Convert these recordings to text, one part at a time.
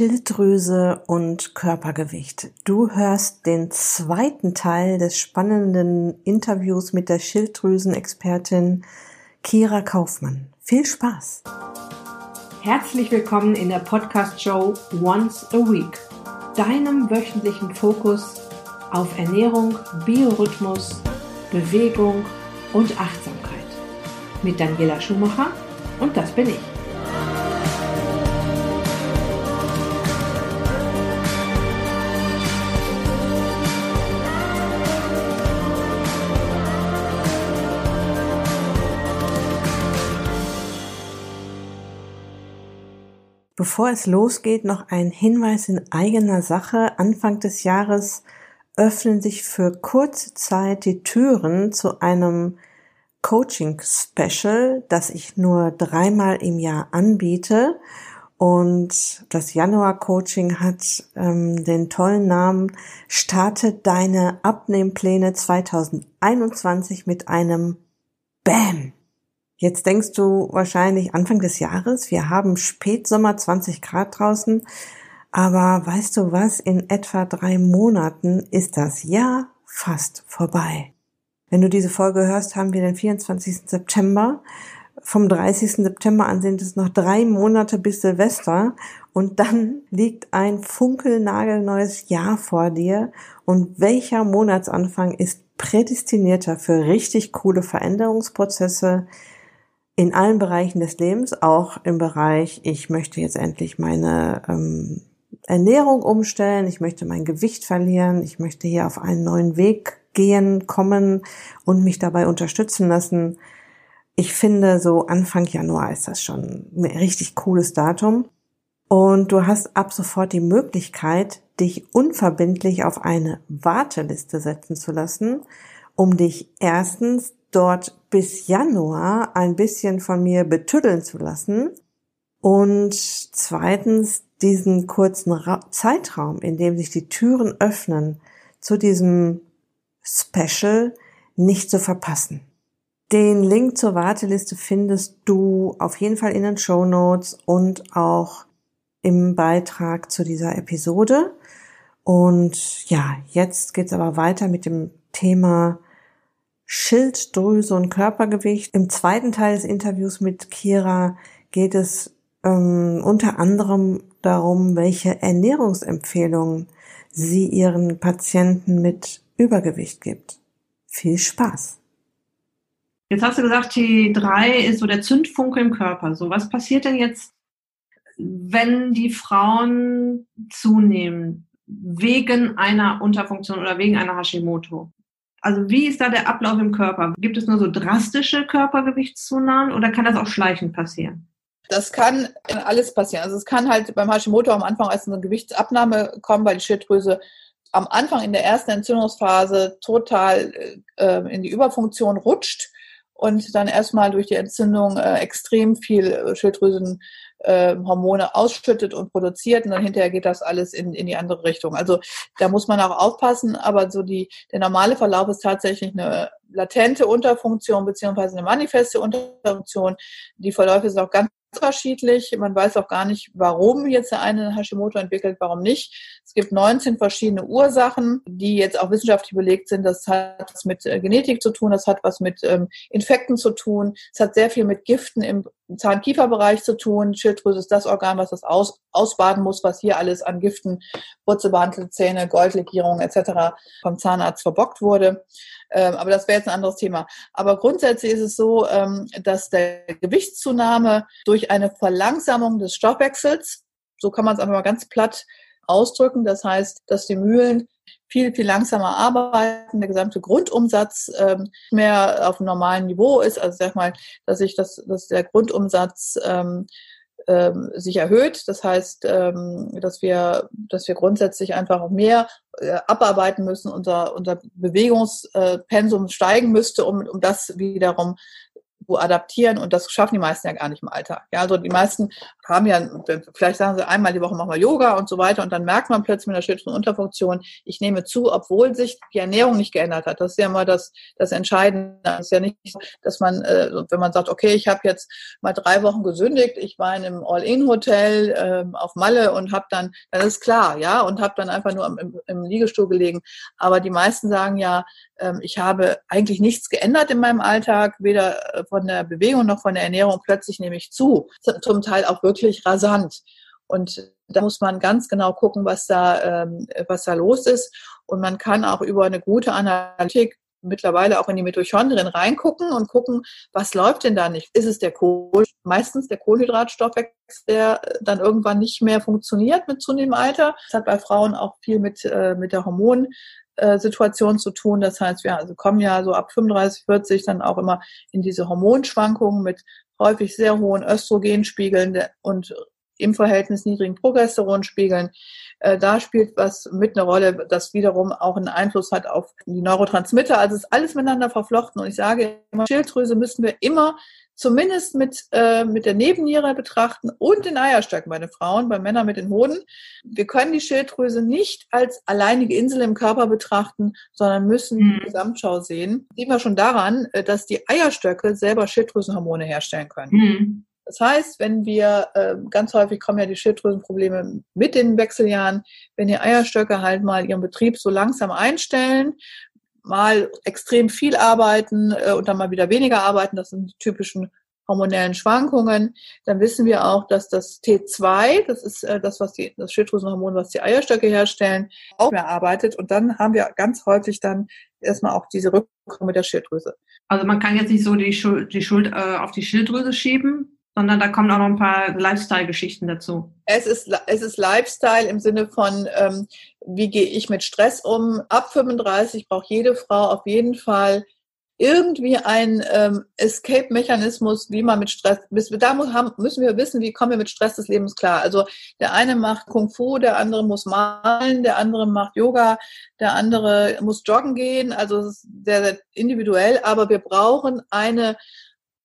Schilddrüse und Körpergewicht. Du hörst den zweiten Teil des spannenden Interviews mit der Schilddrüsenexpertin Kira Kaufmann. Viel Spaß! Herzlich willkommen in der Podcast-Show Once a Week, deinem wöchentlichen Fokus auf Ernährung, Biorhythmus, Bewegung und Achtsamkeit. Mit Daniela Schumacher und das bin ich. Bevor es losgeht, noch ein Hinweis in eigener Sache. Anfang des Jahres öffnen sich für kurze Zeit die Türen zu einem Coaching-Special, das ich nur dreimal im Jahr anbiete. Und das Januar-Coaching hat ähm, den tollen Namen Starte deine Abnehmpläne 2021 mit einem Bam! Jetzt denkst du wahrscheinlich Anfang des Jahres, wir haben Spätsommer 20 Grad draußen, aber weißt du was, in etwa drei Monaten ist das Jahr fast vorbei. Wenn du diese Folge hörst, haben wir den 24. September. Vom 30. September an sind es noch drei Monate bis Silvester und dann liegt ein funkelnagelneues Jahr vor dir und welcher Monatsanfang ist prädestinierter für richtig coole Veränderungsprozesse, in allen Bereichen des Lebens, auch im Bereich, ich möchte jetzt endlich meine ähm, Ernährung umstellen, ich möchte mein Gewicht verlieren, ich möchte hier auf einen neuen Weg gehen, kommen und mich dabei unterstützen lassen. Ich finde, so Anfang Januar ist das schon ein richtig cooles Datum. Und du hast ab sofort die Möglichkeit, dich unverbindlich auf eine Warteliste setzen zu lassen, um dich erstens dort bis Januar ein bisschen von mir betüddeln zu lassen und zweitens diesen kurzen Ra Zeitraum, in dem sich die Türen öffnen, zu diesem Special nicht zu verpassen. Den Link zur Warteliste findest du auf jeden Fall in den Show Notes und auch im Beitrag zu dieser Episode. Und ja, jetzt geht's aber weiter mit dem Thema Schilddrüse und Körpergewicht. Im zweiten Teil des Interviews mit Kira geht es ähm, unter anderem darum, welche Ernährungsempfehlungen sie ihren Patienten mit Übergewicht gibt. Viel Spaß! Jetzt hast du gesagt, T3 ist so der Zündfunke im Körper. So, was passiert denn jetzt, wenn die Frauen zunehmen wegen einer Unterfunktion oder wegen einer Hashimoto? Also wie ist da der Ablauf im Körper? Gibt es nur so drastische Körpergewichtszunahmen oder kann das auch schleichend passieren? Das kann alles passieren. Also es kann halt beim Hashimoto am Anfang als eine Gewichtsabnahme kommen, weil die Schilddrüse am Anfang in der ersten Entzündungsphase total äh, in die Überfunktion rutscht und dann erstmal durch die Entzündung äh, extrem viel Schilddrüsen äh, Hormone ausschüttet und produziert und dann hinterher geht das alles in, in die andere Richtung. Also da muss man auch aufpassen, aber so die, der normale Verlauf ist tatsächlich eine latente Unterfunktion beziehungsweise eine manifeste Unterfunktion. Die Verläufe sind auch ganz unterschiedlich. Man weiß auch gar nicht, warum jetzt der eine Hashimoto entwickelt, warum nicht. Es gibt 19 verschiedene Ursachen, die jetzt auch wissenschaftlich belegt sind. Das hat was mit äh, Genetik zu tun, das hat was mit ähm, Infekten zu tun, es hat sehr viel mit Giften im Zahn-Kiefer-Bereich zu tun. Schilddrüse ist das Organ, was das aus, ausbaden muss, was hier alles an Giften, wurzelbehandelte Zähne, Goldlegierung etc. vom Zahnarzt verbockt wurde. Ähm, aber das wäre jetzt ein anderes Thema. Aber grundsätzlich ist es so, ähm, dass der Gewichtszunahme durch eine Verlangsamung des Stoffwechsels, so kann man es einfach mal ganz platt ausdrücken, das heißt, dass die Mühlen viel, viel langsamer arbeiten, der gesamte Grundumsatz ähm, mehr auf einem normalen Niveau ist. Also sag mal, dass ich das, dass der Grundumsatz ähm, ähm, sich erhöht. Das heißt, ähm, dass wir, dass wir grundsätzlich einfach mehr äh, abarbeiten müssen. Unser, unser Bewegungspensum steigen müsste, um, um das wiederum zu adaptieren und das schaffen die meisten ja gar nicht im Alltag. Ja, also die meisten haben ja, vielleicht sagen sie einmal die Woche machen wir Yoga und so weiter und dann merkt man plötzlich mit der Schilddrüsenunterfunktion, ich nehme zu, obwohl sich die Ernährung nicht geändert hat. Das ist ja immer das, das Entscheidende. Das ist ja nicht dass man, äh, wenn man sagt, okay, ich habe jetzt mal drei Wochen gesündigt, ich war in einem All-In-Hotel ähm, auf Malle und habe dann, dann ist klar, ja, und habe dann einfach nur im, im Liegestuhl gelegen. Aber die meisten sagen ja, ähm, ich habe eigentlich nichts geändert in meinem Alltag, weder äh, von der Bewegung noch von der Ernährung. Plötzlich nehme ich zu. Zum Teil auch wirklich rasant. Und da muss man ganz genau gucken, was da, ähm, was da los ist. Und man kann auch über eine gute Analytik mittlerweile auch in die Mitochondrien reingucken und gucken, was läuft denn da nicht? Ist es der Kohl, meistens der Kohlenhydratstoffwechsel, der dann irgendwann nicht mehr funktioniert mit zunehmendem Alter? Das hat bei Frauen auch viel mit, äh, mit der Hormon, äh, zu tun. Das heißt, wir also kommen ja so ab 35, 40 dann auch immer in diese Hormonschwankungen mit häufig sehr hohen Östrogenspiegeln und im Verhältnis niedrigen Progesteronspiegeln. Äh, da spielt was mit eine Rolle, das wiederum auch einen Einfluss hat auf die Neurotransmitter. Also es ist alles miteinander verflochten. Und ich sage immer, Schilddrüse müssen wir immer zumindest mit, äh, mit der Nebenniere betrachten und den Eierstöcken bei den Frauen, bei Männern mit den Hoden. Wir können die Schilddrüse nicht als alleinige Insel im Körper betrachten, sondern müssen mhm. die Gesamtschau sehen. Sehen wir schon daran, äh, dass die Eierstöcke selber Schilddrüsenhormone herstellen können. Mhm. Das heißt, wenn wir, äh, ganz häufig kommen ja die Schilddrüsenprobleme mit den Wechseljahren, wenn die Eierstöcke halt mal ihren Betrieb so langsam einstellen, mal extrem viel arbeiten äh, und dann mal wieder weniger arbeiten. Das sind die typischen hormonellen Schwankungen. Dann wissen wir auch, dass das T2, das ist äh, das, was die, das Schilddrüsenhormon, was die Eierstöcke herstellen, auch mehr arbeitet. Und dann haben wir ganz häufig dann erstmal auch diese mit der Schilddrüse. Also man kann jetzt nicht so die Schuld, die Schuld äh, auf die Schilddrüse schieben, sondern da kommen auch noch ein paar Lifestyle-Geschichten dazu. Es ist, es ist Lifestyle im Sinne von, ähm, wie gehe ich mit Stress um? Ab 35 braucht jede Frau auf jeden Fall irgendwie ein ähm, Escape-Mechanismus, wie man mit Stress, bis, da müssen wir wissen, wie kommen wir mit Stress des Lebens klar. Also der eine macht Kung Fu, der andere muss malen, der andere macht Yoga, der andere muss joggen gehen. Also es ist sehr, sehr individuell, aber wir brauchen eine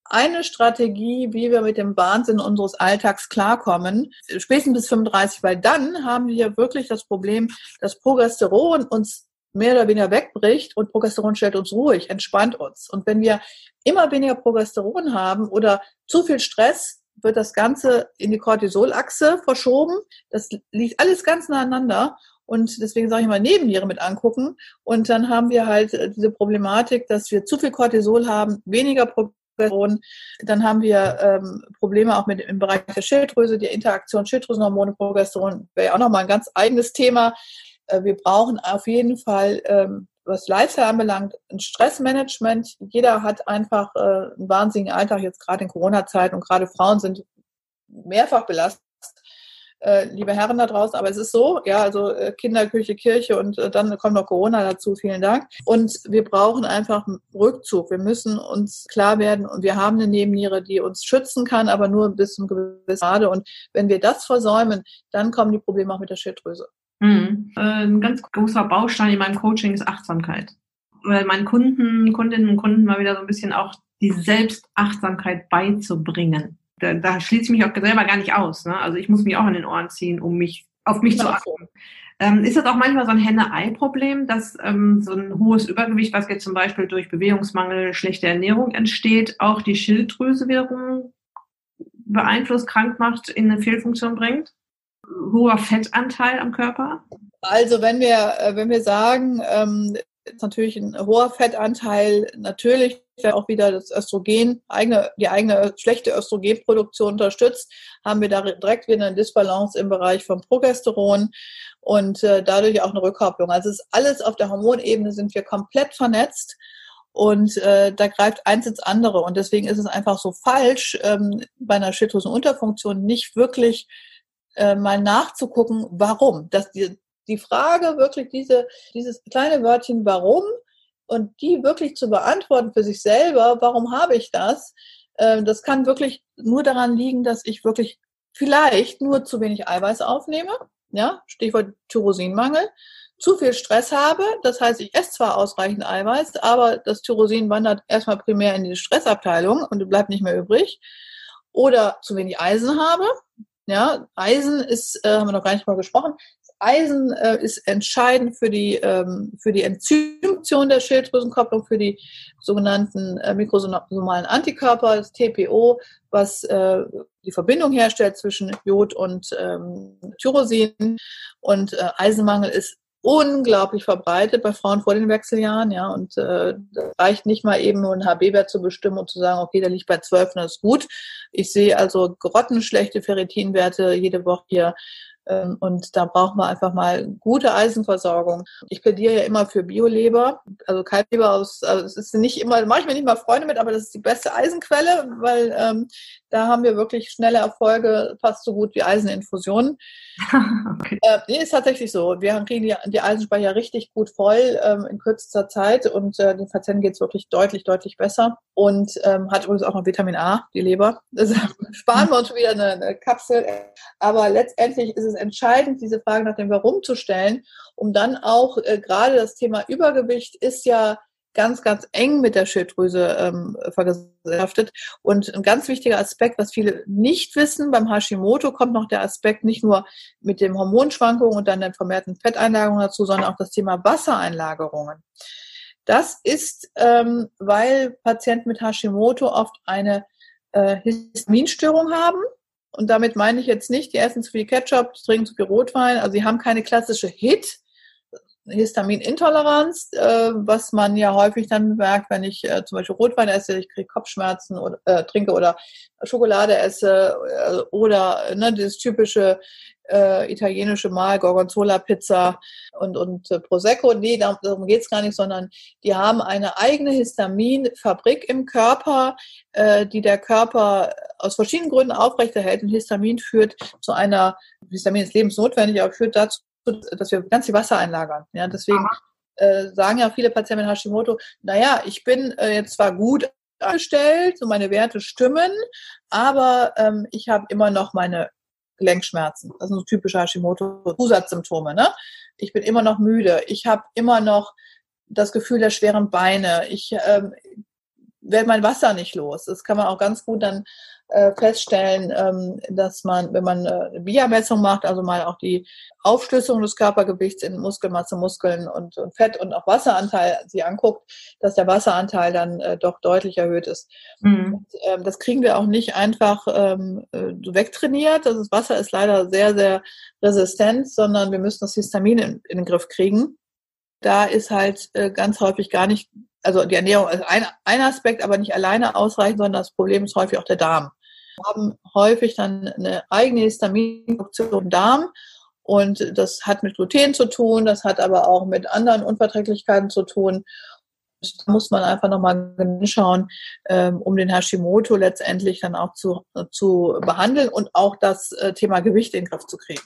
eine Strategie, wie wir mit dem Wahnsinn unseres Alltags klarkommen, spätestens bis 35, weil dann haben wir wirklich das Problem, dass Progesteron uns mehr oder weniger wegbricht und Progesteron stellt uns ruhig, entspannt uns. Und wenn wir immer weniger Progesteron haben oder zu viel Stress, wird das Ganze in die Cortisolachse verschoben. Das liegt alles ganz nacheinander. Und deswegen sage ich mal Nebenniere mit angucken. Und dann haben wir halt diese Problematik, dass wir zu viel Cortisol haben, weniger Progesteron. Dann haben wir ähm, Probleme auch mit im Bereich der Schilddrüse, die Interaktion Schilddrüsenhormone, Progesteron wäre ja auch nochmal ein ganz eigenes Thema. Äh, wir brauchen auf jeden Fall, ähm, was Lifestyle anbelangt, ein Stressmanagement. Jeder hat einfach äh, einen wahnsinnigen Alltag, jetzt gerade in Corona-Zeit und gerade Frauen sind mehrfach belastet äh, liebe Herren da draußen, aber es ist so, ja, also äh, Kinder, Küche, Kirche und äh, dann kommt noch Corona dazu, vielen Dank. Und wir brauchen einfach Rückzug. Wir müssen uns klar werden und wir haben eine Nebenniere, die uns schützen kann, aber nur bis zum gewissen Grade. Und wenn wir das versäumen, dann kommen die Probleme auch mit der Schilddrüse. Mhm. Ein ganz großer Baustein in meinem Coaching ist Achtsamkeit. Weil meinen Kunden, Kundinnen und Kunden mal wieder so ein bisschen auch die Selbstachtsamkeit beizubringen da, da schließe ich mich auch selber gar nicht aus. Ne? Also ich muss mich auch an den Ohren ziehen, um mich auf mich zu achten. Ähm, ist das auch manchmal so ein Henne-Ei-Problem, dass ähm, so ein hohes Übergewicht, was jetzt zum Beispiel durch Bewegungsmangel, schlechte Ernährung entsteht, auch die Schilddrüse wiederum beeinflusst, krank macht, in eine Fehlfunktion bringt? Hoher Fettanteil am Körper? Also wenn wir, äh, wenn wir sagen, ähm, ist natürlich ein hoher Fettanteil natürlich auch wieder das Östrogen, eigene, die eigene schlechte Östrogenproduktion unterstützt, haben wir da direkt wieder eine Disbalance im Bereich vom Progesteron und äh, dadurch auch eine Rückkopplung. Also es ist alles auf der Hormonebene sind wir komplett vernetzt und äh, da greift eins ins andere und deswegen ist es einfach so falsch, ähm, bei einer Schilddrüsenunterfunktion nicht wirklich äh, mal nachzugucken, warum. Das, die, die Frage wirklich diese, dieses kleine Wörtchen warum und die wirklich zu beantworten für sich selber, warum habe ich das, äh, das kann wirklich nur daran liegen, dass ich wirklich vielleicht nur zu wenig Eiweiß aufnehme, ja, Stichwort Tyrosinmangel, zu viel Stress habe, das heißt, ich esse zwar ausreichend Eiweiß, aber das Tyrosin wandert erstmal primär in die Stressabteilung und bleibt nicht mehr übrig, oder zu wenig Eisen habe, Ja, Eisen ist, äh, haben wir noch gar nicht mal gesprochen, Eisen äh, ist entscheidend für die, ähm, für die Enzymfunktion der Schilddrüsenkopplung, für die sogenannten äh, mikrosomalen Antikörper, das TPO, was äh, die Verbindung herstellt zwischen Jod und ähm, Tyrosin. Und äh, Eisenmangel ist unglaublich verbreitet bei Frauen vor den Wechseljahren, ja, und äh, reicht nicht mal eben nur einen HB-Wert zu bestimmen und zu sagen, okay, der liegt bei 12 und das ist gut. Ich sehe also grottenschlechte Ferritinwerte jede Woche hier und da brauchen wir einfach mal gute Eisenversorgung. Ich plädiere ja immer für Bioleber, also Kalbleber aus, also es ist nicht immer, mache ich mir nicht mal Freunde mit, aber das ist die beste Eisenquelle, weil ähm, da haben wir wirklich schnelle Erfolge, fast so gut wie Eiseninfusionen. okay. äh, nee, ist tatsächlich so. Wir kriegen die, die Eisenspeicher richtig gut voll ähm, in kürzester Zeit und äh, den Patienten geht es wirklich deutlich, deutlich besser. Und ähm, hat übrigens auch noch Vitamin A, die Leber. Das sparen wir uns wieder eine, eine Kapsel. Aber letztendlich ist es entscheidend, diese Frage nach dem Warum zu stellen, um dann auch äh, gerade das Thema Übergewicht ist ja ganz, ganz eng mit der Schilddrüse ähm, vergesellschaftet. Und ein ganz wichtiger Aspekt, was viele nicht wissen, beim Hashimoto kommt noch der Aspekt nicht nur mit den Hormonschwankungen und dann den vermehrten Fetteinlagerungen dazu, sondern auch das Thema Wassereinlagerungen. Das ist, ähm, weil Patienten mit Hashimoto oft eine äh, Histaminstörung haben. Und damit meine ich jetzt nicht, die essen zu viel Ketchup, trinken zu viel Rotwein. Also sie haben keine klassische HIT, Histaminintoleranz, äh, was man ja häufig dann merkt, wenn ich äh, zum Beispiel Rotwein esse, ich kriege Kopfschmerzen oder äh, trinke oder Schokolade esse äh, oder ne, dieses typische äh, italienische Mal, Gorgonzola-Pizza und, und äh, Prosecco. Nee, darum, geht's gar nicht, sondern die haben eine eigene Histaminfabrik im Körper, äh, die der Körper aus verschiedenen Gründen aufrechterhält. Und Histamin führt zu einer, Histamin ist lebensnotwendig, aber führt dazu, dass wir ganz viel Wasser einlagern. Ja, deswegen äh, sagen ja viele Patienten mit Hashimoto, naja, ich bin äh, jetzt zwar gut angestellt, so meine Werte stimmen, aber ähm, ich habe immer noch meine Gelenkschmerzen. Das sind so typische Hashimoto-Zusatzsymptome. Ne? Ich bin immer noch müde. Ich habe immer noch das Gefühl der schweren Beine. Ich ähm, werde mein Wasser nicht los. Das kann man auch ganz gut dann äh, feststellen, ähm, dass man, wenn man äh, BIA-Messung macht, also mal auch die Aufschlüsselung des Körpergewichts in Muskelmasse, Muskeln und, und Fett und auch Wasseranteil sie anguckt, dass der Wasseranteil dann äh, doch deutlich erhöht ist. Mhm. Und, ähm, das kriegen wir auch nicht einfach ähm, äh, wegtrainiert. Also das Wasser ist leider sehr, sehr resistent, sondern wir müssen das Histamin in, in den Griff kriegen. Da ist halt äh, ganz häufig gar nicht also die Ernährung ist ein, ein Aspekt, aber nicht alleine ausreichend, sondern das Problem ist häufig auch der Darm. Wir haben häufig dann eine eigene Histaminproduktion im Darm und das hat mit Gluten zu tun, das hat aber auch mit anderen Unverträglichkeiten zu tun. Da muss man einfach nochmal schauen, ähm, um den Hashimoto letztendlich dann auch zu, zu behandeln und auch das äh, Thema Gewicht in den Griff zu kriegen.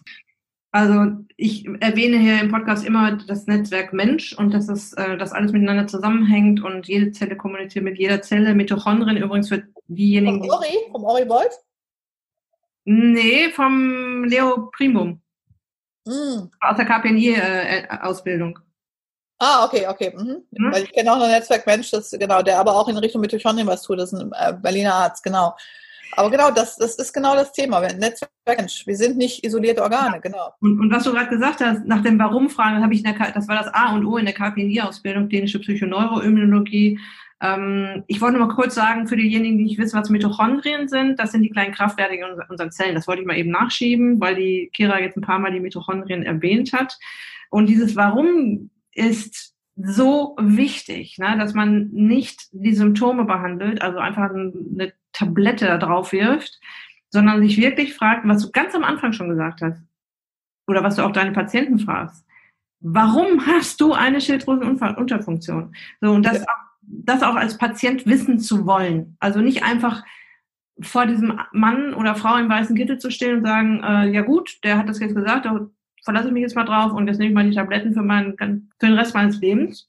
Also ich erwähne hier im Podcast immer das Netzwerk Mensch und dass es, äh, dass alles miteinander zusammenhängt und jede Zelle kommuniziert mit jeder Zelle. Mitochondrien übrigens für diejenigen. Vom Ori? Vom Ori Bolt? Nee, vom Leo Primum. Mm. Aus der KPNI-Ausbildung. Äh, ah, okay, okay. Mhm. Mhm. Weil ich kenne auch ein Netzwerk Mensch, das genau, der aber auch in Richtung Mitochondrien was tut. Das ist ein äh, Berliner Arzt, genau. Aber genau, das, das ist genau das Thema. Wir, Netzwerk, wir sind nicht isolierte Organe, genau. Und, und was du gerade gesagt hast, nach dem Warum-Fragen habe ich, der, das war das A und O in der KPNI-Ausbildung, klinische Psychoneuroimmunologie. Ähm, ich wollte nur mal kurz sagen, für diejenigen, die nicht wissen, was Mitochondrien sind, das sind die kleinen Kraftwerke in unseren Zellen. Das wollte ich mal eben nachschieben, weil die Kira jetzt ein paar Mal die Mitochondrien erwähnt hat. Und dieses Warum ist so wichtig, ne, dass man nicht die Symptome behandelt, also einfach eine Tablette da drauf wirft, sondern sich wirklich fragt, was du ganz am Anfang schon gesagt hast, oder was du auch deine Patienten fragst. Warum hast du eine Schilddrüsenunterfunktion? So, und das, ja. das auch als Patient wissen zu wollen. Also nicht einfach vor diesem Mann oder Frau im weißen Kittel zu stehen und sagen, äh, ja gut, der hat das jetzt gesagt, da verlasse ich mich jetzt mal drauf und jetzt nehme ich mal die Tabletten für, meinen, für den Rest meines Lebens.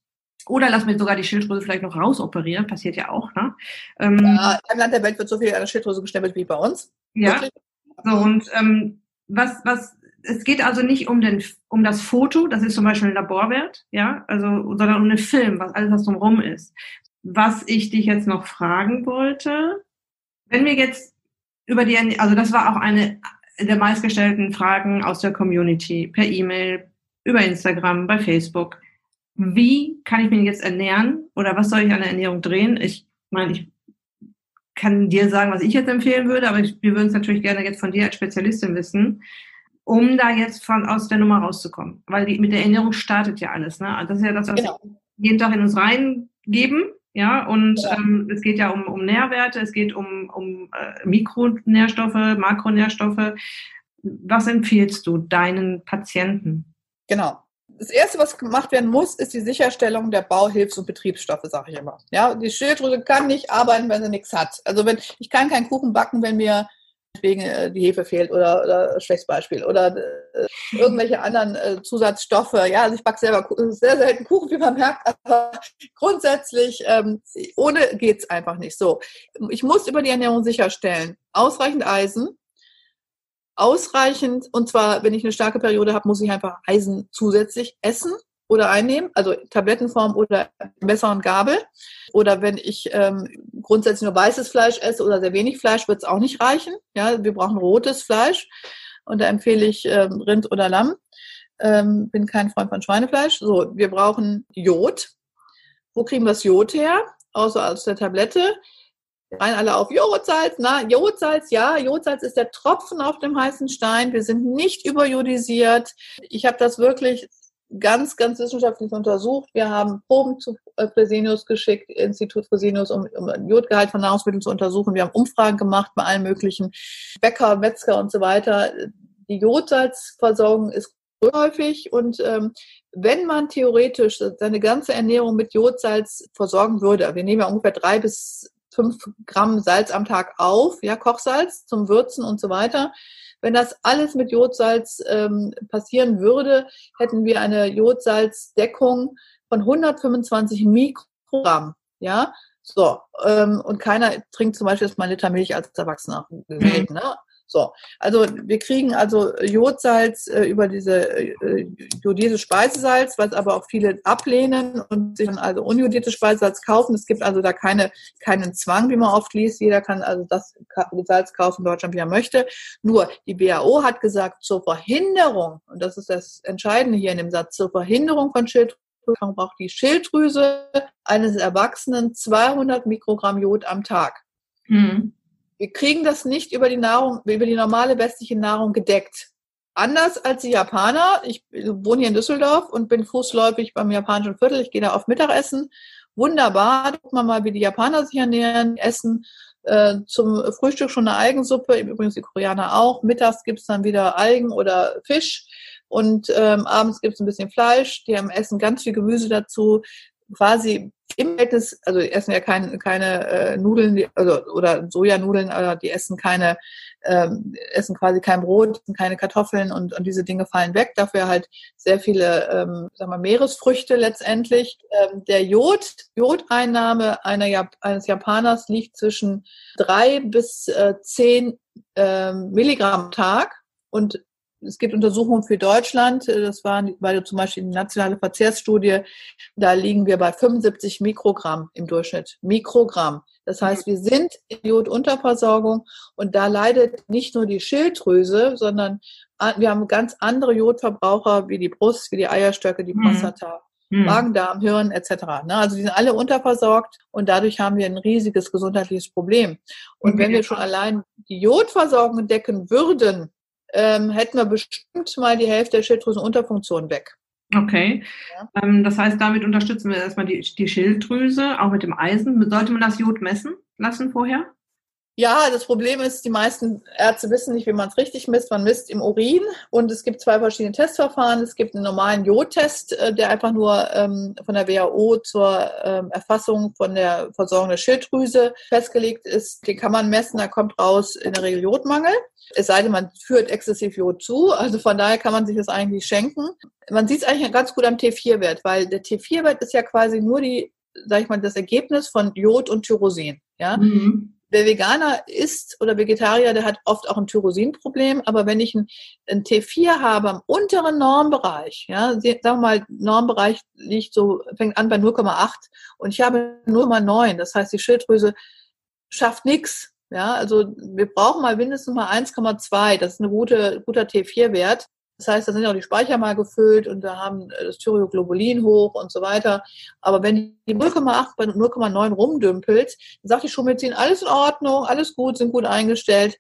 Oder lass mir sogar die Schilddrüse vielleicht noch rausoperieren, passiert ja auch. Ne? Ähm, ja, im Land der Welt wird so viel an der Schilddrüse gestempelt wie bei uns. Ja. So, und ähm, was, was, es geht also nicht um den, um das Foto, das ist zum Beispiel ein Laborwert, ja, also, sondern um den Film, was alles, was drumherum ist. Was ich dich jetzt noch fragen wollte, wenn wir jetzt über die, also das war auch eine der meistgestellten Fragen aus der Community per E-Mail, über Instagram, bei Facebook. Wie kann ich mich jetzt ernähren oder was soll ich an der Ernährung drehen? Ich meine, ich kann dir sagen, was ich jetzt empfehlen würde, aber ich, wir würden es natürlich gerne jetzt von dir als Spezialistin wissen, um da jetzt von aus der Nummer rauszukommen. Weil die, mit der Ernährung startet ja alles. Ne? Das ist ja das, was genau. wir jeden Tag in uns reingeben. Ja, und ja. Ähm, es geht ja um, um Nährwerte, es geht um, um äh, Mikronährstoffe, Makronährstoffe. Was empfiehlst du deinen Patienten? Genau das Erste, was gemacht werden muss, ist die Sicherstellung der Bauhilfs- und Betriebsstoffe, sage ich immer. Ja, die Schilddrüse kann nicht arbeiten, wenn sie nichts hat. Also wenn ich kann keinen Kuchen backen, wenn mir wegen äh, die Hefe fehlt oder, oder schlechtes Beispiel oder äh, irgendwelche anderen äh, Zusatzstoffe. Ja, also ich backe selber sehr selten Kuchen, wie man merkt, aber grundsätzlich ähm, ohne geht's einfach nicht. So, ich muss über die Ernährung sicherstellen ausreichend Eisen, ausreichend, und zwar, wenn ich eine starke Periode habe, muss ich einfach Eisen zusätzlich essen oder einnehmen, also Tablettenform oder Messer und Gabel. Oder wenn ich ähm, grundsätzlich nur weißes Fleisch esse oder sehr wenig Fleisch, wird es auch nicht reichen. Ja, wir brauchen rotes Fleisch und da empfehle ich ähm, Rind oder Lamm. Ähm, bin kein Freund von Schweinefleisch. So, wir brauchen Jod. Wo kriegen wir das Jod her? Außer aus der Tablette rein alle auf Jodsalz. Na, Jodsalz, ja, Jodsalz ist der Tropfen auf dem heißen Stein. Wir sind nicht überjodisiert. Ich habe das wirklich ganz, ganz wissenschaftlich untersucht. Wir haben Proben zu äh, Fresenius geschickt, Institut Fresenius, um, um Jodgehalt von Nahrungsmitteln zu untersuchen. Wir haben Umfragen gemacht bei allen möglichen Bäcker, Metzger und so weiter. Die Jodsalzversorgung ist häufig und ähm, wenn man theoretisch seine ganze Ernährung mit Jodsalz versorgen würde, wir nehmen ja ungefähr drei bis fünf Gramm Salz am Tag auf, ja, Kochsalz zum Würzen und so weiter. Wenn das alles mit Jodsalz ähm, passieren würde, hätten wir eine Jodsalzdeckung von 125 Mikrogramm, ja. So, ähm, und keiner trinkt zum Beispiel jetzt mal einen Liter Milch als Erwachsener. Mhm. Ne? So, also wir kriegen also Jodsalz äh, über diese äh, jodierte Speisesalz, was aber auch viele ablehnen und sich dann also unjodierte Speisesalz kaufen. Es gibt also da keine, keinen Zwang, wie man oft liest. Jeder kann also das Salz kaufen in Deutschland, wie er möchte. Nur die BAO hat gesagt, zur Verhinderung, und das ist das Entscheidende hier in dem Satz, zur Verhinderung von Schilddrüse braucht die Schilddrüse eines Erwachsenen 200 Mikrogramm Jod am Tag. Mhm. Wir kriegen das nicht über die Nahrung, über die normale westliche Nahrung gedeckt. Anders als die Japaner. Ich wohne hier in Düsseldorf und bin fußläufig beim japanischen Viertel. Ich gehe da auf Mittagessen. Wunderbar. Da guckt man mal, wie die Japaner sich ernähren, essen äh, zum Frühstück schon eine Algensuppe, übrigens die Koreaner auch. Mittags gibt's dann wieder Algen oder Fisch und ähm, abends gibt's ein bisschen Fleisch. Die haben essen ganz viel Gemüse dazu, quasi im Verhältnis, also die essen ja kein, keine äh, Nudeln, also oder Sojanudeln, aber die essen keine, ähm, essen quasi kein Brot, keine Kartoffeln und, und diese Dinge fallen weg. Dafür halt sehr viele, ähm, sagen wir, Meeresfrüchte letztendlich. Ähm, der Jod, Jodeinnahme einer Jap eines Japaners liegt zwischen drei bis äh, zehn ähm, Milligramm am Tag und es gibt Untersuchungen für Deutschland, das war, war zum Beispiel die nationale Verzehrsstudie, da liegen wir bei 75 Mikrogramm im Durchschnitt. Mikrogramm. Das heißt, wir sind in Jodunterversorgung und da leidet nicht nur die Schilddrüse, sondern wir haben ganz andere Jodverbraucher wie die Brust, wie die Eierstöcke, die mhm. Prostata. Mhm. Magen, Darm, Hirn etc. Ne? Also die sind alle unterversorgt und dadurch haben wir ein riesiges gesundheitliches Problem. Und okay. wenn wir schon allein die Jodversorgung decken würden, ähm, hätten wir bestimmt mal die Hälfte der Schilddrüsenunterfunktion weg. Okay. Ja. Ähm, das heißt, damit unterstützen wir erstmal die, die Schilddrüse, auch mit dem Eisen. Sollte man das Jod messen lassen vorher? Ja, das Problem ist, die meisten Ärzte wissen nicht, wie man es richtig misst. Man misst im Urin und es gibt zwei verschiedene Testverfahren. Es gibt einen normalen Jodtest, äh, der einfach nur ähm, von der WHO zur ähm, Erfassung von der Versorgung der Schilddrüse festgelegt ist. Den kann man messen, da kommt raus in der Regel Jodmangel. Es sei denn, man führt exzessiv Jod zu. Also von daher kann man sich das eigentlich schenken. Man sieht es eigentlich ganz gut am T4-Wert, weil der T4-Wert ist ja quasi nur die, sag ich mal, das Ergebnis von Jod und Tyrosin. Ja. Mhm wer Veganer ist oder Vegetarier, der hat oft auch ein Tyrosinproblem. Aber wenn ich ein, ein T4 habe am unteren Normbereich, ja, sagen wir mal, Normbereich liegt so, fängt an bei 0,8 und ich habe 0,9. Das heißt, die Schilddrüse schafft nichts. Ja, also wir brauchen mal mindestens mal 1,2. Das ist ein gute, guter T4-Wert. Das heißt, da sind auch die Speicher mal gefüllt und da haben äh, das Thyroglobulin hoch und so weiter. Aber wenn die 0,8 bei 0,9 rumdümpelt, dann sagt die Schulmedizin, alles in Ordnung, alles gut, sind gut eingestellt.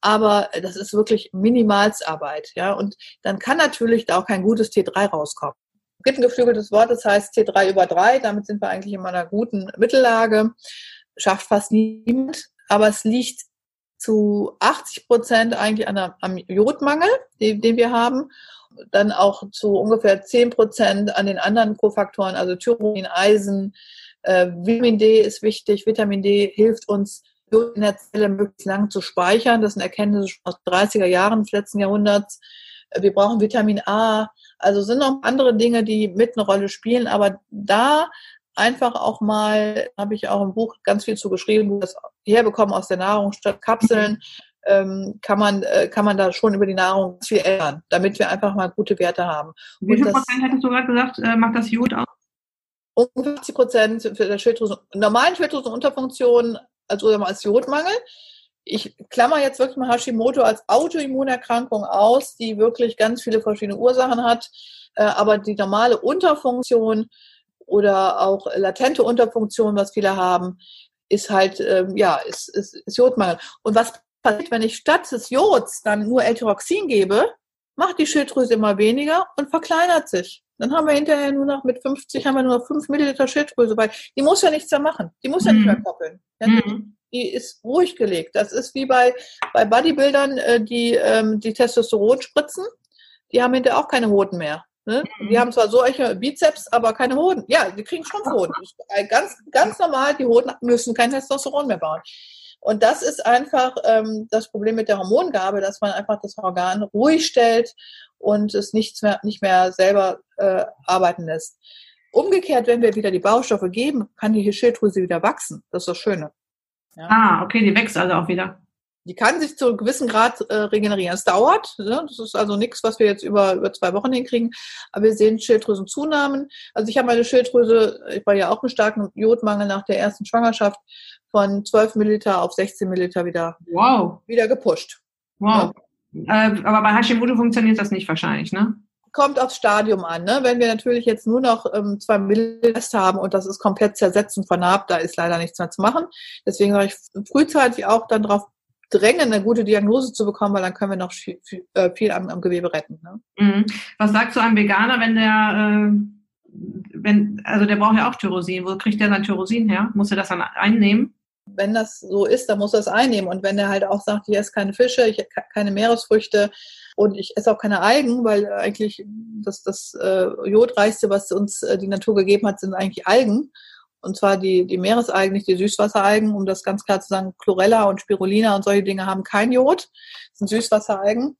Aber das ist wirklich Minimalsarbeit, ja. Und dann kann natürlich da auch kein gutes T3 rauskommen. Es gibt ein geflügeltes Wort, das heißt T3 über 3. Damit sind wir eigentlich in einer guten Mittellage. Schafft fast niemand. Aber es liegt zu 80 Prozent eigentlich an der, am Jodmangel, den, den wir haben. Dann auch zu ungefähr 10 Prozent an den anderen Kofaktoren, also Tyrosin, Eisen, äh, Vitamin D ist wichtig. Vitamin D hilft uns, Jod in der Zelle möglichst lang zu speichern. Das sind Erkenntnisse aus 30er Jahren des letzten Jahrhunderts. Wir brauchen Vitamin A. Also sind noch andere Dinge, die mit eine Rolle spielen. Aber da einfach auch mal, habe ich auch im Buch ganz viel zu geschrieben, das herbekommen aus der Nahrung statt Kapseln, ähm, kann man äh, kann man da schon über die Nahrung viel ändern, damit wir einfach mal gute Werte haben. Wie viel Prozent hättest du gerade gesagt, äh, macht das Jod aus? Um 50 Prozent für der Schilddrüsen, normalen Schilddrüsenunterfunktion, also als Jodmangel. Ich klammer jetzt wirklich mal Hashimoto als Autoimmunerkrankung aus, die wirklich ganz viele verschiedene Ursachen hat. Äh, aber die normale Unterfunktion oder auch latente Unterfunktion, was viele haben, ist halt, ähm, ja, ist, ist, ist Jodmangel. Und was passiert, wenn ich statt des Jods dann nur L-Tyroxin gebe, macht die Schilddrüse immer weniger und verkleinert sich. Dann haben wir hinterher nur noch mit 50, haben wir nur noch 5 Milliliter Schilddrüse, weil die muss ja nichts mehr machen. Die muss ja nicht mehr mhm. koppeln. Mhm. Die ist ruhig gelegt. Das ist wie bei, bei Bodybuildern, äh, die ähm, die Testosteron spritzen. Die haben hinterher auch keine Hoden mehr. Ne? Mhm. Die haben zwar solche Bizeps, aber keine Hoden. Ja, die kriegen Schrumpfhoden. Ganz, ganz normal, die Hoden müssen kein Testosteron mehr bauen. Und das ist einfach ähm, das Problem mit der Hormongabe, dass man einfach das Organ ruhig stellt und es nichts mehr, nicht mehr selber äh, arbeiten lässt. Umgekehrt, wenn wir wieder die Baustoffe geben, kann die Schilddrüse wieder wachsen. Das ist das Schöne. Ja. Ah, okay, die wächst also auch wieder. Die kann sich zu einem gewissen Grad äh, regenerieren. Es dauert, ne? das ist also nichts, was wir jetzt über, über zwei Wochen hinkriegen, aber wir sehen Schilddrüsenzunahmen. Also ich habe meine Schilddrüse, ich war ja auch mit starkem Jodmangel nach der ersten Schwangerschaft, von 12 Milliliter auf 16 Milliliter wieder, wow. wieder gepusht. Wow. Ja. Äh, aber bei Hashimoto funktioniert das nicht wahrscheinlich, ne? kommt aufs Stadium an. Ne? Wenn wir natürlich jetzt nur noch ähm, zwei Milliliter haben und das ist komplett zersetzt und vernarbt, da ist leider nichts mehr zu machen. Deswegen sage ich frühzeitig auch dann darauf drängen, eine gute Diagnose zu bekommen, weil dann können wir noch viel, viel, äh, viel am, am, Gewebe retten. Ne? Mhm. Was sagst du einem Veganer, wenn der, äh, wenn, also der braucht ja auch Tyrosin. Wo kriegt der sein Tyrosin her? Muss er das dann einnehmen? Wenn das so ist, dann muss er es einnehmen. Und wenn er halt auch sagt, ich esse keine Fische, ich esse keine Meeresfrüchte und ich esse auch keine Algen, weil eigentlich das, das äh, Jodreichste, was uns äh, die Natur gegeben hat, sind eigentlich Algen und zwar die, die Meeresalgen, nicht die Süßwasseralgen, um das ganz klar zu sagen, Chlorella und Spirulina und solche Dinge haben kein Jod, sind Süßwasseralgen,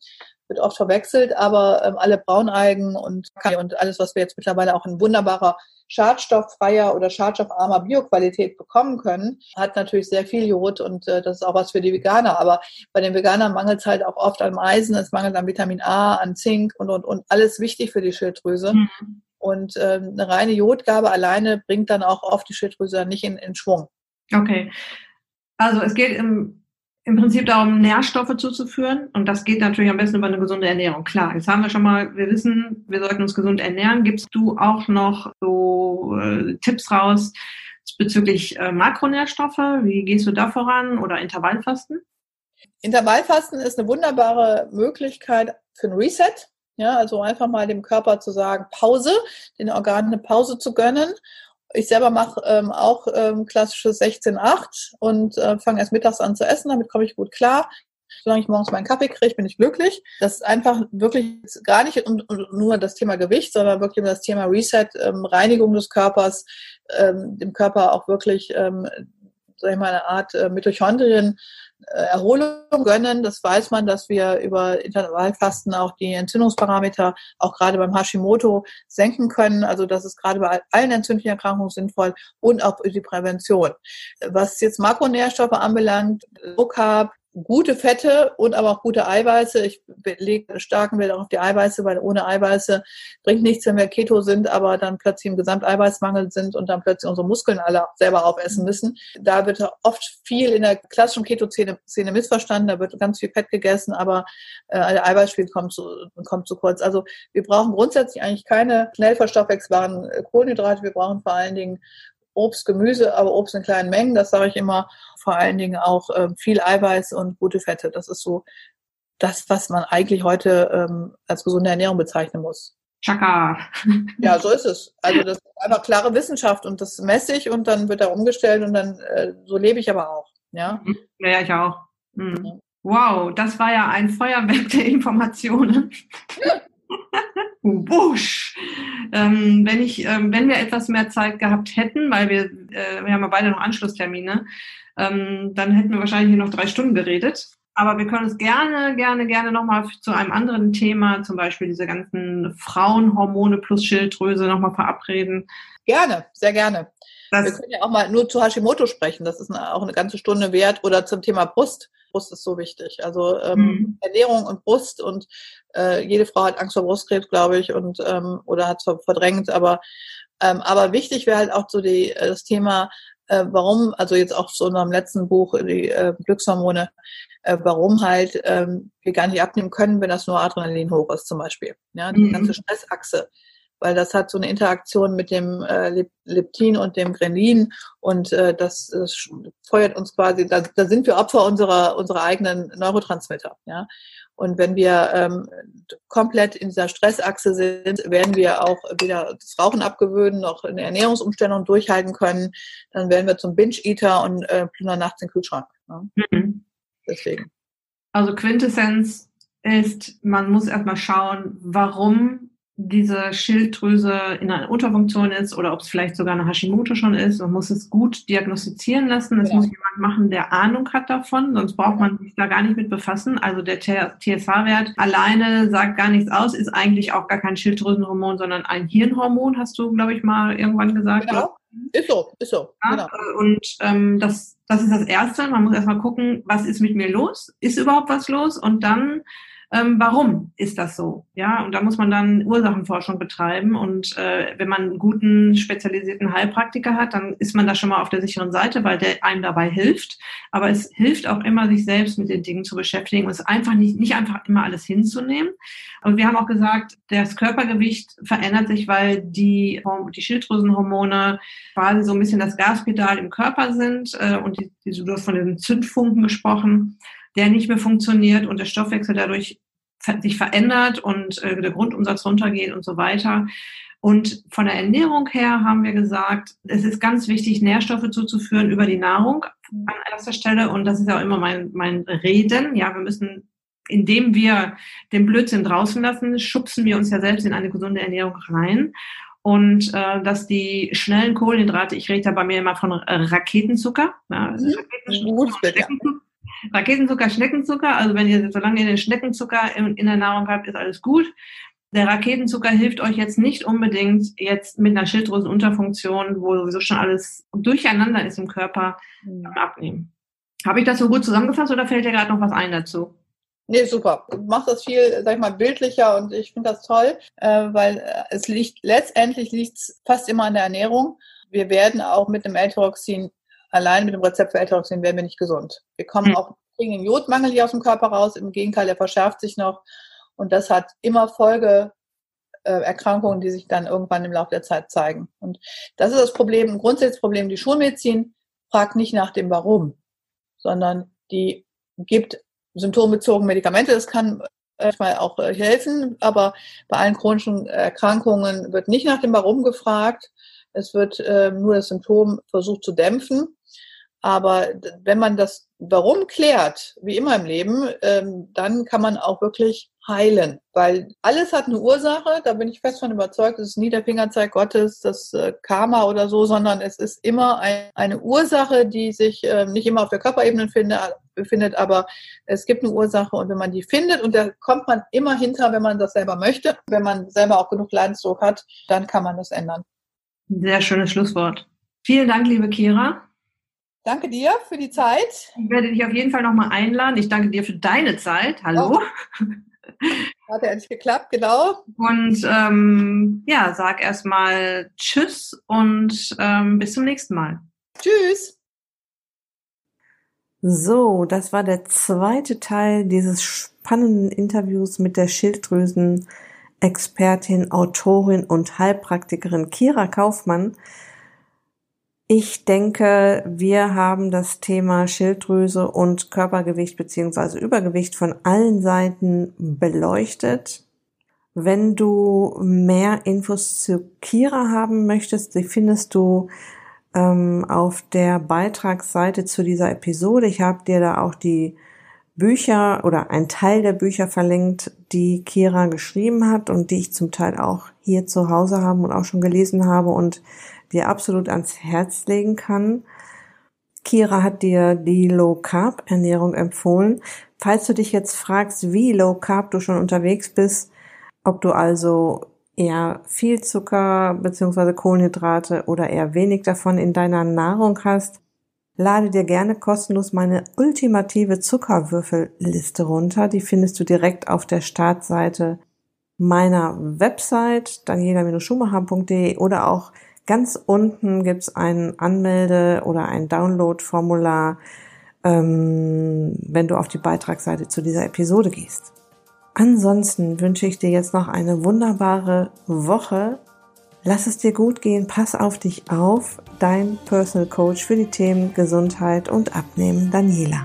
wird oft verwechselt, aber ähm, alle Braunalgen und, und alles, was wir jetzt mittlerweile auch in wunderbarer schadstofffreier oder schadstoffarmer Bioqualität bekommen können, hat natürlich sehr viel Jod und äh, das ist auch was für die Veganer. Aber bei den Veganern mangelt es halt auch oft an Eisen, es mangelt an Vitamin A, an Zink und, und, und alles wichtig für die Schilddrüse. Mhm. Und äh, eine reine Jodgabe alleine bringt dann auch oft die Schilddrüse nicht in, in Schwung. Okay. Also es geht im, im Prinzip darum, Nährstoffe zuzuführen. Und das geht natürlich am besten über eine gesunde Ernährung. Klar, jetzt haben wir schon mal, wir wissen, wir sollten uns gesund ernähren. Gibst du auch noch so äh, Tipps raus bezüglich äh, Makronährstoffe? Wie gehst du da voran? Oder Intervallfasten? Intervallfasten ist eine wunderbare Möglichkeit für ein Reset. Ja, also einfach mal dem Körper zu sagen, Pause, den Organen eine Pause zu gönnen. Ich selber mache ähm, auch ähm, klassisches 16-8 und äh, fange erst mittags an zu essen, damit komme ich gut klar. Solange ich morgens meinen Kaffee kriege, bin ich glücklich. Das ist einfach wirklich gar nicht nur das Thema Gewicht, sondern wirklich das Thema Reset, ähm, Reinigung des Körpers, ähm, dem Körper auch wirklich, ähm, sag ich mal, eine Art äh, Mitochondrien äh, Erholung gönnen. Das weiß man, dass wir über Intervallfasten auch die Entzündungsparameter auch gerade beim Hashimoto senken können. Also das ist gerade bei allen entzündlichen Erkrankungen sinnvoll und auch die Prävention. Was jetzt Makronährstoffe anbelangt, Low Carb, gute Fette und aber auch gute Eiweiße. Ich lege starken Wert auf die Eiweiße, weil ohne Eiweiße bringt nichts, wenn wir Keto sind, aber dann plötzlich im Gesamteiweißmangel sind und dann plötzlich unsere Muskeln alle selber aufessen müssen. Da wird oft viel in der klassischen Keto-Szene missverstanden. Da wird ganz viel Fett gegessen, aber äh, der Eiweißspiel kommt zu, kommt zu kurz. Also wir brauchen grundsätzlich eigentlich keine schnell verstoffwechselbaren Kohlenhydrate. Wir brauchen vor allen Dingen Obst, Gemüse, aber Obst in kleinen Mengen. Das sage ich immer. Vor allen Dingen auch ähm, viel Eiweiß und gute Fette. Das ist so das, was man eigentlich heute ähm, als gesunde Ernährung bezeichnen muss. Chaka. Ja, so ist es. Also das ist einfach klare Wissenschaft und das messe ich und dann wird da umgestellt und dann äh, so lebe ich aber auch. Ja, mhm. ja, ich auch. Mhm. Wow, das war ja ein Feuerwerk der Informationen. Wusch. Ähm, wenn ich, ähm, wenn wir etwas mehr Zeit gehabt hätten, weil wir, äh, wir haben ja beide noch Anschlusstermine, ähm, dann hätten wir wahrscheinlich hier noch drei Stunden geredet. Aber wir können uns gerne, gerne, gerne nochmal zu einem anderen Thema, zum Beispiel diese ganzen Frauenhormone plus Schilddrüse, nochmal verabreden. Gerne, sehr gerne. Das wir können ja auch mal nur zu Hashimoto sprechen. Das ist eine, auch eine ganze Stunde wert. Oder zum Thema Brust. Brust ist so wichtig. Also ähm, mhm. Ernährung und Brust und äh, jede Frau hat Angst vor Brustkrebs, glaube ich, und ähm, oder hat es verdrängt. Aber ähm, aber wichtig wäre halt auch so die, äh, das Thema, äh, warum, also jetzt auch so in unserem letzten Buch, die äh, Glückshormone, äh, warum halt ähm, wir gar nicht abnehmen können, wenn das nur Adrenalin hoch ist zum Beispiel. Ja, die mhm. ganze Stressachse weil das hat so eine Interaktion mit dem äh, Leptin und dem Grelin und äh, das, das feuert uns quasi, da, da sind wir Opfer unserer, unserer eigenen Neurotransmitter. Ja? Und wenn wir ähm, komplett in dieser Stressachse sind, werden wir auch weder das Rauchen abgewöhnen, noch eine Ernährungsumstellung durchhalten können. Dann werden wir zum Binge-Eater und äh, plündern nachts den Kühlschrank. Ja? Mhm. Deswegen. Also Quintessenz ist, man muss erstmal schauen, warum diese Schilddrüse in einer Unterfunktion ist oder ob es vielleicht sogar eine Hashimoto schon ist. Man muss es gut diagnostizieren lassen. Das ja. muss jemand machen, der Ahnung hat davon, sonst braucht man sich da gar nicht mit befassen. Also der TSH-Wert alleine sagt gar nichts aus, ist eigentlich auch gar kein Schilddrüsenhormon, sondern ein Hirnhormon, hast du, glaube ich, mal irgendwann gesagt. Genau. Ist so, ist so. Ja, genau. Und ähm, das, das ist das Erste. Man muss erstmal gucken, was ist mit mir los? Ist überhaupt was los? Und dann ähm, warum ist das so? Ja, und da muss man dann Ursachenforschung betreiben. Und äh, wenn man einen guten spezialisierten Heilpraktiker hat, dann ist man da schon mal auf der sicheren Seite, weil der einem dabei hilft. Aber es hilft auch immer, sich selbst mit den Dingen zu beschäftigen und es einfach nicht, nicht einfach immer alles hinzunehmen. Und wir haben auch gesagt, das Körpergewicht verändert sich, weil die, die Schilddrüsenhormone quasi so ein bisschen das Gaspedal im Körper sind. Äh, und die, die, du hast von den Zündfunken gesprochen der nicht mehr funktioniert und der Stoffwechsel dadurch sich verändert und äh, der Grundumsatz runtergeht und so weiter. Und von der Ernährung her haben wir gesagt, es ist ganz wichtig, Nährstoffe zuzuführen über die Nahrung an erster Stelle. Und das ist ja auch immer mein, mein Reden. Ja, wir müssen, indem wir den Blödsinn draußen lassen, schubsen wir uns ja selbst in eine gesunde Ernährung rein. Und äh, dass die schnellen Kohlenhydrate, ich rede da bei mir immer von Raketenzucker, ja, mhm. Raketenzucker, Schneckenzucker. Also wenn ihr, solange ihr den Schneckenzucker in, in der Nahrung habt, ist alles gut. Der Raketenzucker hilft euch jetzt nicht unbedingt jetzt mit einer Schilddrüsenunterfunktion, wo sowieso schon alles durcheinander ist im Körper, mhm. abnehmen. Habe ich das so gut zusammengefasst oder fällt dir gerade noch was ein dazu? Nee, super. Du machst das viel, sag ich mal, bildlicher und ich finde das toll, äh, weil äh, es liegt, letztendlich liegt es fast immer an der Ernährung. Wir werden auch mit dem L-Tyroxin allein mit dem Rezept für L-Tyroxin werden wir nicht gesund. Wir kommen mhm. auch kriegen den Jodmangel hier aus dem Körper raus. Im Gegenteil, der verschärft sich noch. Und das hat immer Folgeerkrankungen, die sich dann irgendwann im Laufe der Zeit zeigen. Und das ist das Problem, ein grundsätzliches Problem. Die Schulmedizin fragt nicht nach dem Warum, sondern die gibt symptombezogene Medikamente. Das kann manchmal auch äh, helfen, aber bei allen chronischen Erkrankungen wird nicht nach dem Warum gefragt. Es wird äh, nur das Symptom versucht zu dämpfen. Aber wenn man das Warum klärt, wie immer im Leben, ähm, dann kann man auch wirklich heilen. Weil alles hat eine Ursache, da bin ich fest von überzeugt, es ist nie der Fingerzeig Gottes, das äh, Karma oder so, sondern es ist immer ein, eine Ursache, die sich äh, nicht immer auf der Körperebene finde, befindet, aber es gibt eine Ursache und wenn man die findet und da kommt man immer hinter, wenn man das selber möchte, wenn man selber auch genug Leidensdruck hat, dann kann man das ändern. Sehr schönes Schlusswort. Vielen Dank, liebe Kira. Danke dir für die Zeit. Ich werde dich auf jeden Fall nochmal einladen. Ich danke dir für deine Zeit. Hallo. Oh. Hat ja endlich geklappt, genau. Und ähm, ja, sag erstmal Tschüss und ähm, bis zum nächsten Mal. Tschüss. So, das war der zweite Teil dieses spannenden Interviews mit der Schilddrüsen-Expertin, Autorin und Heilpraktikerin Kira Kaufmann. Ich denke, wir haben das Thema Schilddrüse und Körpergewicht beziehungsweise Übergewicht von allen Seiten beleuchtet. Wenn du mehr Infos zu Kira haben möchtest, die findest du ähm, auf der Beitragsseite zu dieser Episode. Ich habe dir da auch die Bücher oder ein Teil der Bücher verlinkt, die Kira geschrieben hat und die ich zum Teil auch hier zu Hause haben und auch schon gelesen habe und dir absolut ans Herz legen kann. Kira hat dir die Low Carb Ernährung empfohlen. Falls du dich jetzt fragst, wie Low Carb du schon unterwegs bist, ob du also eher viel Zucker bzw. Kohlenhydrate oder eher wenig davon in deiner Nahrung hast, lade dir gerne kostenlos meine ultimative Zuckerwürfelliste runter. Die findest du direkt auf der Startseite meiner Website daniela-schumacher.de oder auch Ganz unten gibt's ein Anmelde- oder ein Download-Formular, ähm, wenn du auf die Beitragsseite zu dieser Episode gehst. Ansonsten wünsche ich dir jetzt noch eine wunderbare Woche. Lass es dir gut gehen, pass auf dich auf. Dein Personal Coach für die Themen Gesundheit und Abnehmen, Daniela.